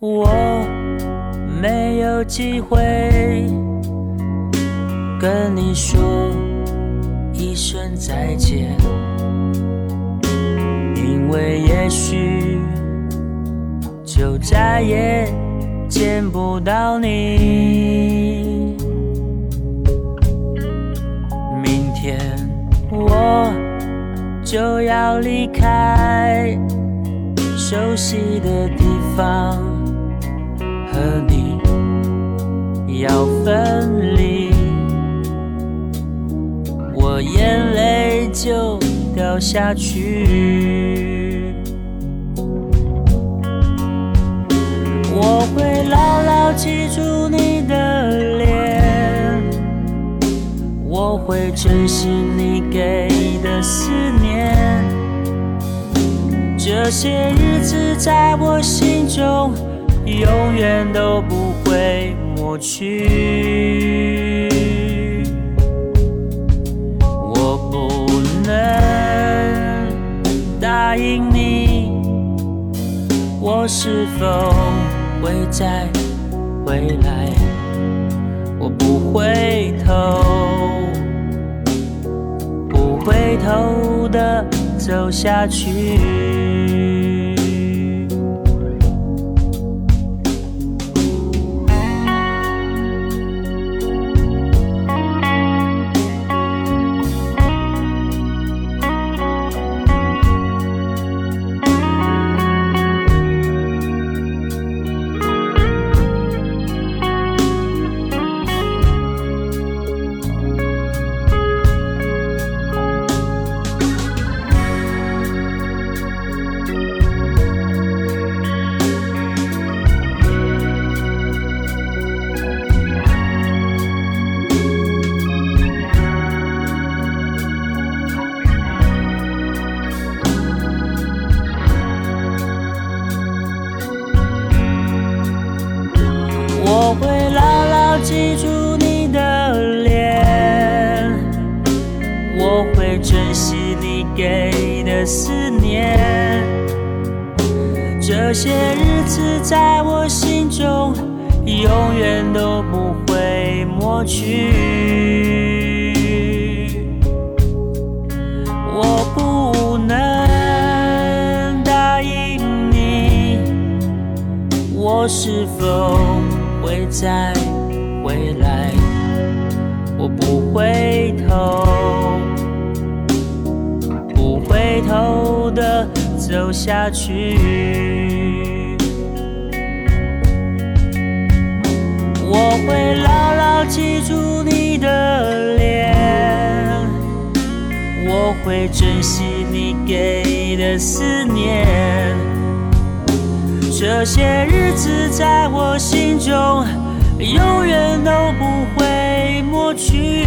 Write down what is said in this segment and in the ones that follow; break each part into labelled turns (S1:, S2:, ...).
S1: 我没有机会跟你说一声再见，因为也许就再也见不到你。明天我就要离开。熟悉的地方，和你要分离，我眼泪就掉下去。我会牢牢记住你的脸，我会珍惜你给的思念。这些日子在我心中永远都不会抹去。我不能答应你，我是否会再回来？我不回头，不回头的。走下去。我会珍惜你给的思念这些日子在我心中永远都不会抹去。我不能答应你，我是否会再回来？我不回头，回头的。走下去，我会牢牢记住你的脸，我会珍惜你给的思念。这些日子在我心中永远都不会抹去。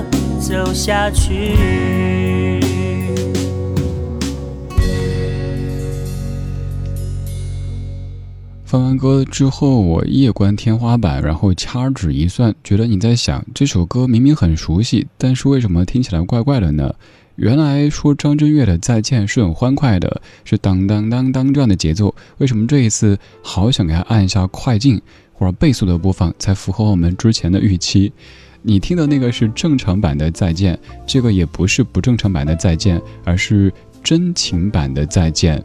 S1: 走下去。
S2: 放完歌之后，我夜观天花板，然后掐指一算，觉得你在想这首歌明明很熟悉，但是为什么听起来怪怪的呢？原来说张震岳的再见是很欢快的，是当当当当这样的节奏，为什么这一次好想给他按一下快进或者倍速的播放，才符合我们之前的预期？你听的那个是正常版的再见，这个也不是不正常版的再见，而是真情版的再见。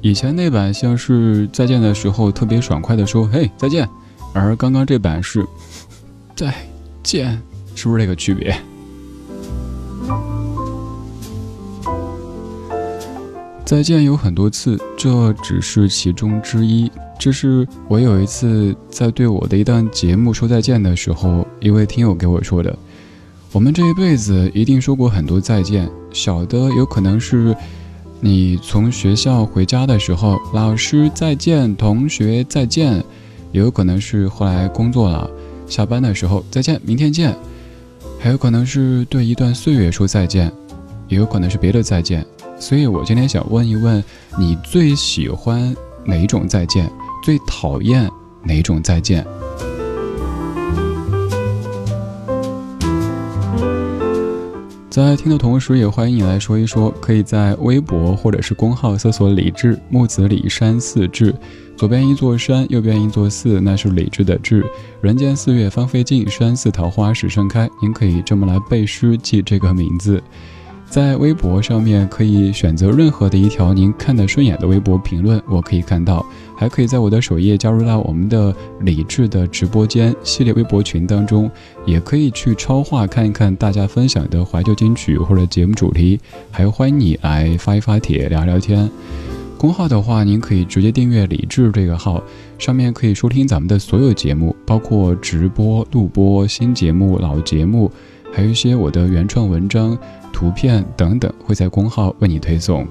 S2: 以前那版像是再见的时候特别爽快的说“嘿再见”，而刚刚这版是再见，是不是这个区别？再见有很多次，这只是其中之一。这是我有一次在对我的一档节目说再见的时候，一位听友给我说的。我们这一辈子一定说过很多再见，小的有可能是你从学校回家的时候，老师再见，同学再见；也有可能是后来工作了，下班的时候再见，明天见；还有可能是对一段岁月说再见，也有可能是别的再见。所以我今天想问一问，你最喜欢哪种再见？最讨厌哪种再见？在听的同时，也欢迎你来说一说。可以在微博或者是公号搜索“李志木子李山寺志”，左边一座山，右边一座寺，那是李志的志。人间四月芳菲尽，山寺桃花始盛开。您可以这么来背诗记这个名字。在微博上面可以选择任何的一条您看得顺眼的微博评论，我可以看到，还可以在我的首页加入到我们的理智的直播间系列微博群当中，也可以去超话看一看大家分享的怀旧金曲或者节目主题，还欢迎你来发一发帖聊聊天。公号的话，您可以直接订阅理智这个号，上面可以收听咱们的所有节目，包括直播、录播、新节目、老节目，还有一些我的原创文章。图片等等会在公号为你推送。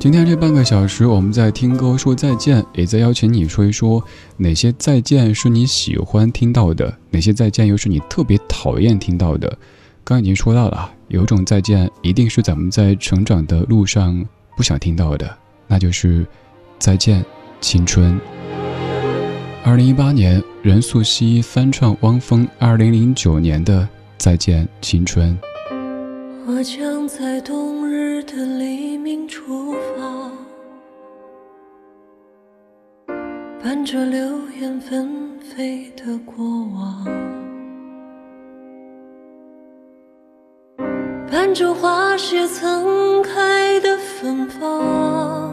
S2: 今天这半个小时，我们在听歌说再见，也在邀请你说一说哪些再见是你喜欢听到的，哪些再见又是你特别讨厌听到的。刚已经说到了，有种再见一定是咱们在成长的路上不想听到的，那就是再见青春。二零一八年，任素汐翻唱汪峰二零零九年的。再见，青春。
S3: 我将在冬日的黎明出发，伴着流言纷飞的过往，伴着花谢曾开的芬芳，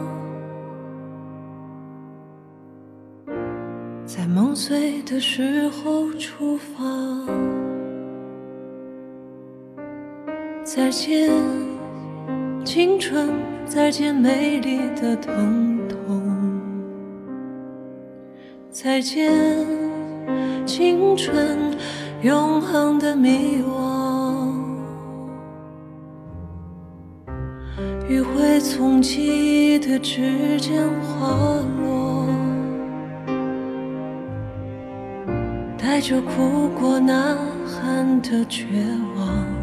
S3: 在梦碎的时候出发。再见，青春；再见，美丽的疼痛；再见，青春，永恒的迷惘。余晖从记忆的指尖滑落，带着哭过、呐喊的绝望。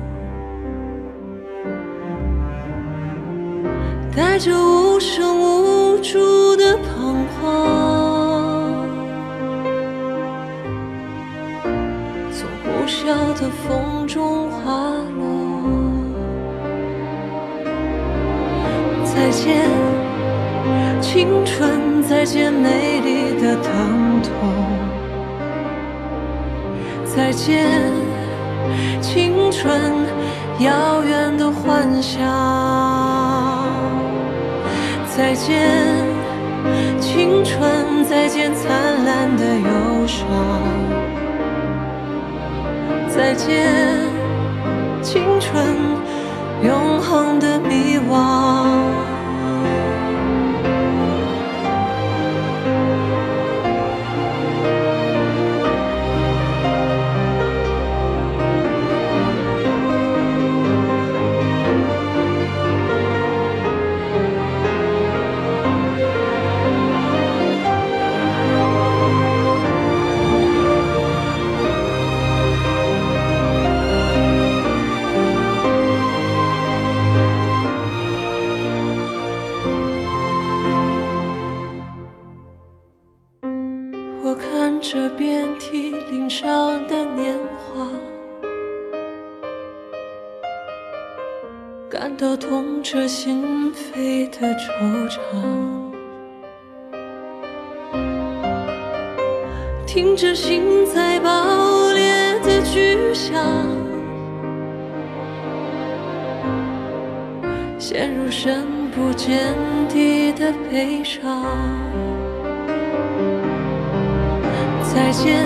S3: 带着无声无助的彷徨，从呼啸的风中滑落。再见，青春；再见，美丽的疼痛；再见，青春，遥远的幻想。再见，青春；再见，灿烂的忧伤；再见，青春，永恒的迷惘。的惆怅，听着心在爆裂的巨响，陷入深不见底的悲伤。再见，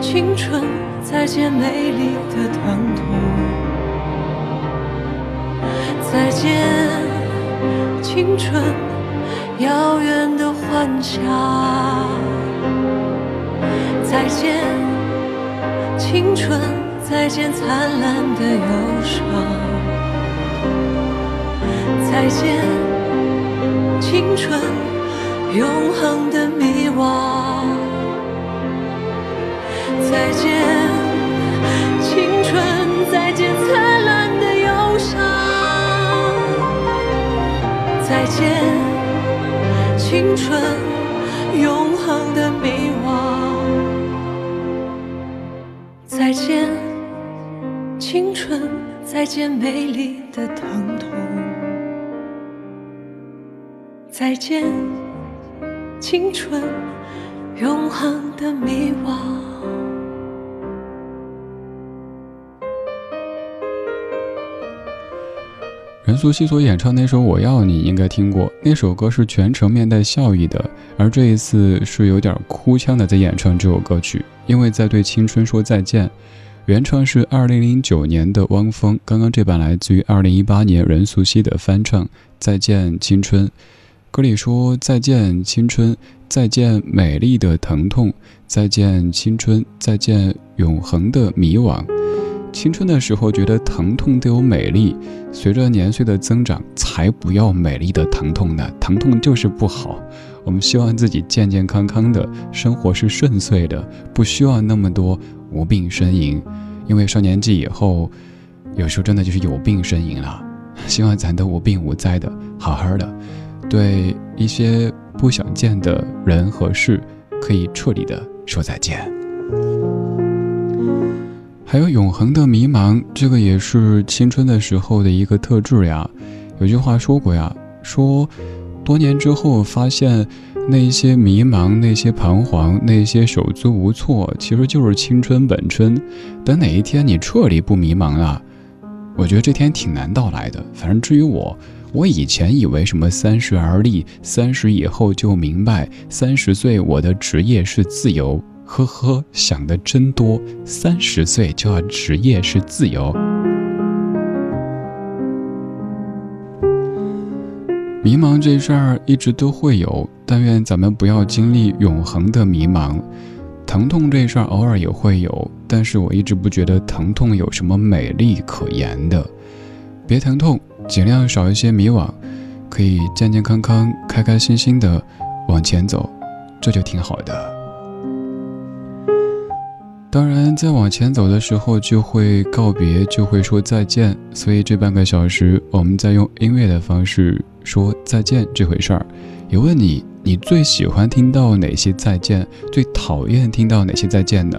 S3: 青春，再见美丽的疼痛。再见，青春，遥远的幻想。再见，青春，再见灿烂的忧伤。再见，青春，永恒的迷惘。再见，见，青春，永恒的迷惘。再见，青春，再见美丽的疼痛。再见，青春，永恒的迷惘。
S2: 任素汐所演唱那首《我要你》，应该听过。那首歌是全程面带笑意的，而这一次是有点哭腔的在演唱这首歌曲，因为在对青春说再见。原唱是二零零九年的汪峰，刚刚这版来自于二零一八年任素汐的翻唱《再见青春》。歌里说：“再见青春，再见美丽的疼痛，再见青春，再见永恒的迷惘。”青春的时候觉得疼痛都有美丽，随着年岁的增长，才不要美丽的疼痛呢。疼痛就是不好。我们希望自己健健康康的生活是顺遂的，不需要那么多无病呻吟。因为上年纪以后，有时候真的就是有病呻吟了。希望咱都无病无灾的，好好的，对一些不想见的人和事，可以彻底的说再见。还有永恒的迷茫，这个也是青春的时候的一个特质呀。有句话说过呀，说多年之后发现，那些迷茫、那些彷徨、那些手足无措，其实就是青春本春。等哪一天你彻底不迷茫了，我觉得这天挺难到来的。反正至于我，我以前以为什么三十而立，三十以后就明白，三十岁我的职业是自由。呵呵，想的真多。三十岁就要职业是自由，迷茫这事儿一直都会有，但愿咱们不要经历永恒的迷茫。疼痛这事儿偶尔也会有，但是我一直不觉得疼痛有什么美丽可言的。别疼痛，尽量少一些迷惘，可以健健康康、开开心心的往前走，这就挺好的。当然，在往前走的时候，就会告别，就会说再见。所以这半个小时，我们在用音乐的方式说再见这回事儿。也问你，你最喜欢听到哪些再见？最讨厌听到哪些再见呢？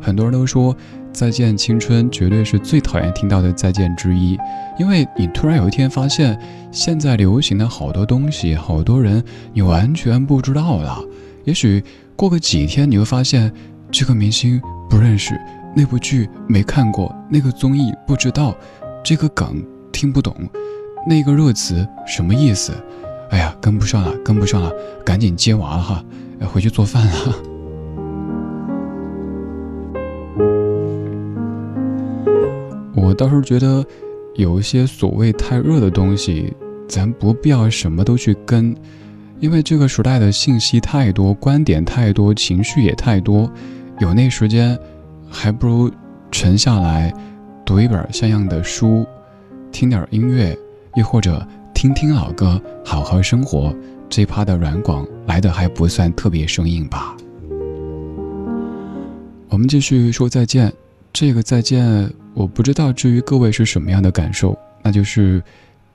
S2: 很多人都说，再见青春绝对是最讨厌听到的再见之一，因为你突然有一天发现，现在流行的好多东西，好多人，你完全不知道了。也许过个几天，你会发现这个明星。不认识那部剧，没看过那个综艺，不知道这个梗听不懂，那个热词什么意思？哎呀，跟不上了，跟不上了，赶紧接娃了哈，回去做饭了。我倒是觉得，有一些所谓太热的东西，咱不必要什么都去跟，因为这个时代的信息太多，观点太多，情绪也太多。有那时间，还不如沉下来，读一本像样的书，听点音乐，又或者听听老歌，好好生活。这趴的软广来的还不算特别生硬吧？我们继续说再见。这个再见，我不知道至于各位是什么样的感受。那就是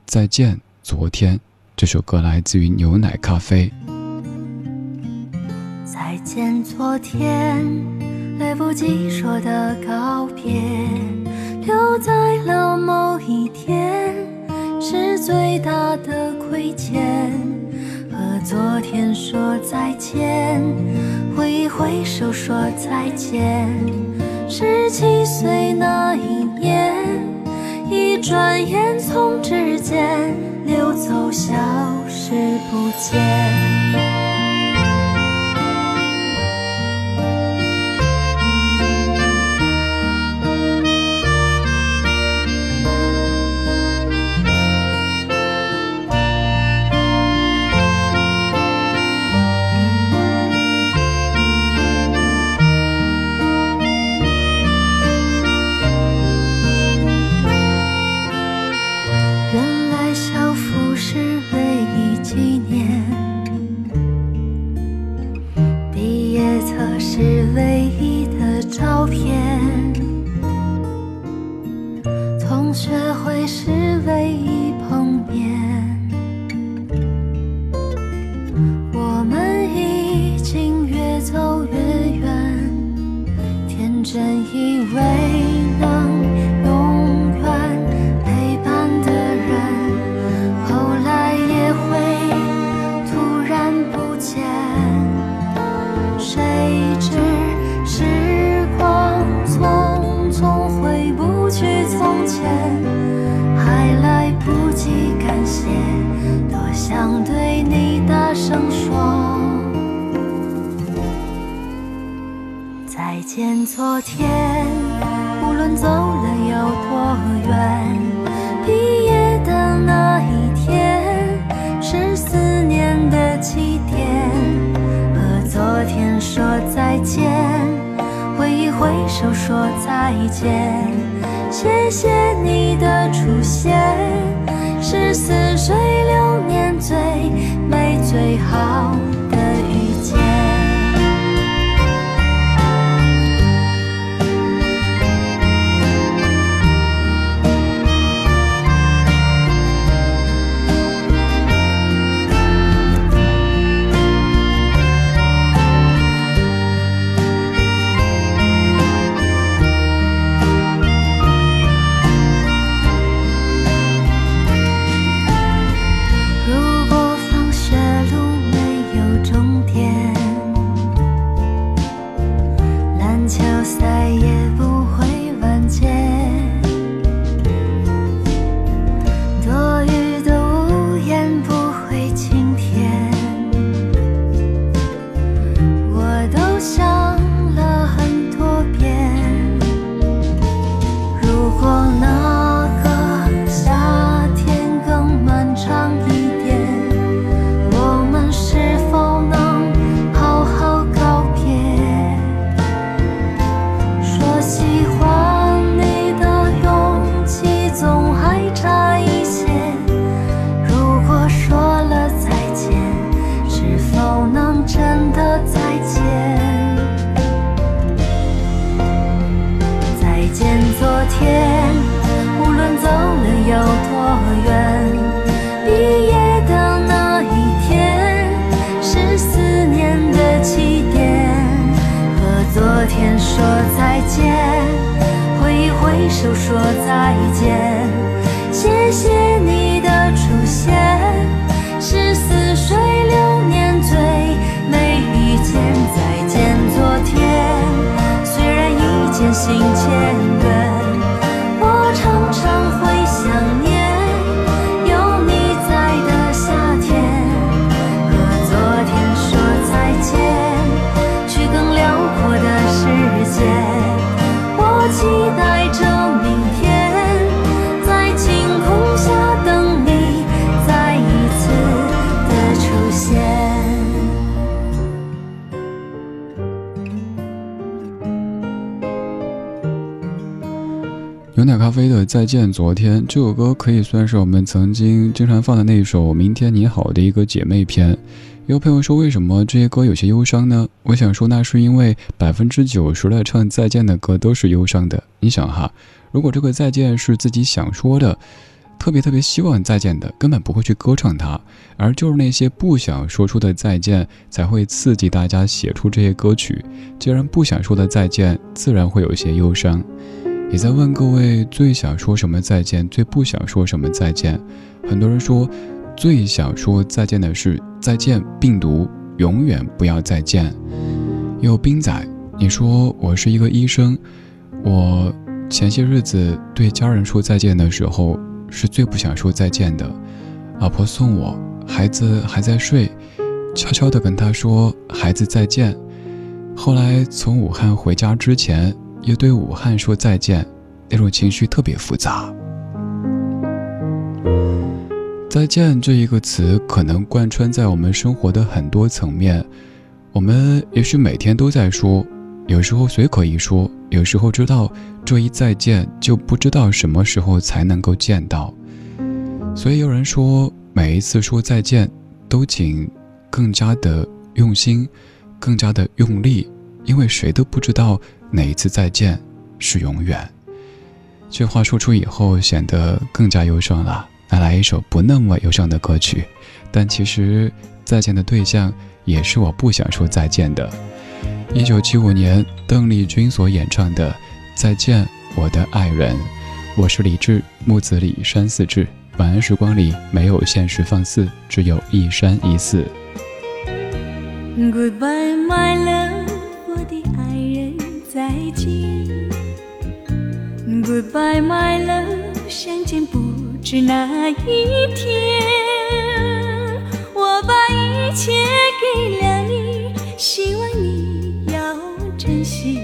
S2: 再见昨天。这首歌来自于牛奶咖啡。
S4: 见昨天，来不及说的告别，留在了某一天。是最大的亏欠，和昨天说再见，挥一挥手说再见。十七岁那一年，一转眼从指尖溜走，消失不见。见昨天，无论走了有多远，毕业的那一天是思念的起点。和昨天说再见，挥一挥手说再见。谢谢你的出现，是似水流年最美最好。
S2: 牛再见昨天》这首歌可以算是我们曾经经常放的那首《明天你好》的一个姐妹篇。有朋友说，为什么这些歌有些忧伤呢？我想说，那是因为百分之九十的唱再见的歌都是忧伤的。你想哈，如果这个再见是自己想说的，特别特别希望再见的，根本不会去歌唱它。而就是那些不想说出的再见，才会刺激大家写出这些歌曲。既然不想说的再见，自然会有些忧伤。也在问各位最想说什么再见，最不想说什么再见。很多人说，最想说再见的是再见病毒，永远不要再见。有冰仔，你说我是一个医生，我前些日子对家人说再见的时候，是最不想说再见的。老婆送我，孩子还在睡，悄悄地跟他说孩子再见。后来从武汉回家之前，又对武汉说再见，那种情绪特别复杂。再见这一个词，可能贯穿在我们生活的很多层面。我们也许每天都在说，有时候随口一说，有时候知道这一再见就不知道什么时候才能够见到。所以有人说，每一次说再见，都请更加的用心，更加的用力，因为谁都不知道哪一次再见是永远。这话说出以后，显得更加忧伤了。来来一首不那么忧伤的歌曲，但其实再见的对象。也是我不想说再见的。一九七五年，邓丽君所演唱的《再见我的爱人》，我是李志，木子李山寺志。晚安时光里没有现实放肆，只有一山一寺。
S5: Goodbye my love，我的爱人，再见。Goodbye my love，相见不知哪一天。我把一切给了你，希望你要珍惜，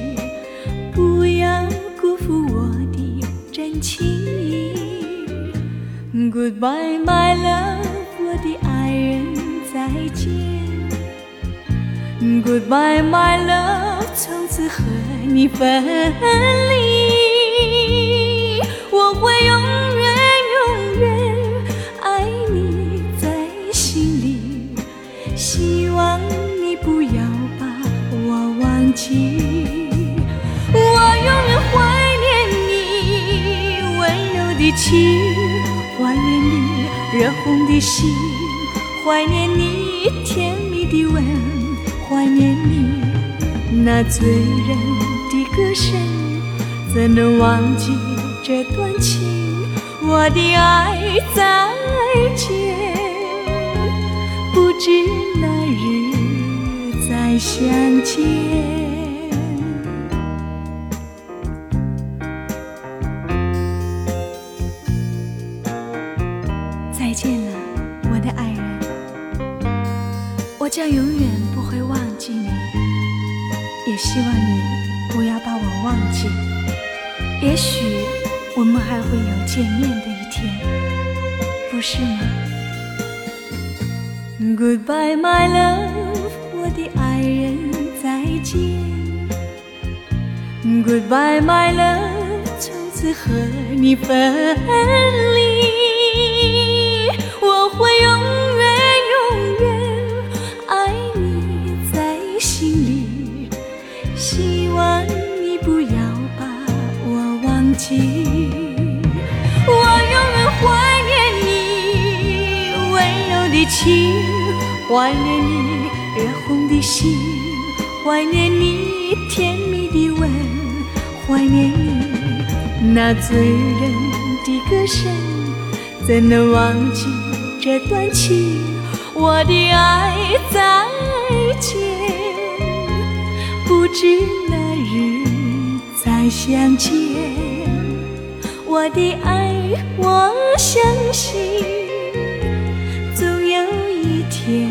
S5: 不要辜负我的真情。Goodbye my love，我的爱人，再见。Goodbye my love，你分离，我会永远永远爱你在心里，希望你不要把我忘记。我永远怀念你温柔的情，怀念你热红的心，怀念你甜蜜的吻，怀念你那醉人歌声。怎能忘记这段情？我的爱，再见，不知哪日再相见。忘记。也许我们还会有见面的一天，不是吗？Goodbye my love，我的爱人，再见。Goodbye my love，从此和你分离，我会永。怀念你热红的心，怀念你甜蜜的吻，怀念你那醉人的歌声。怎能忘记这段情？我的爱，再见，不知哪日再相见。我的爱，我相信总有一天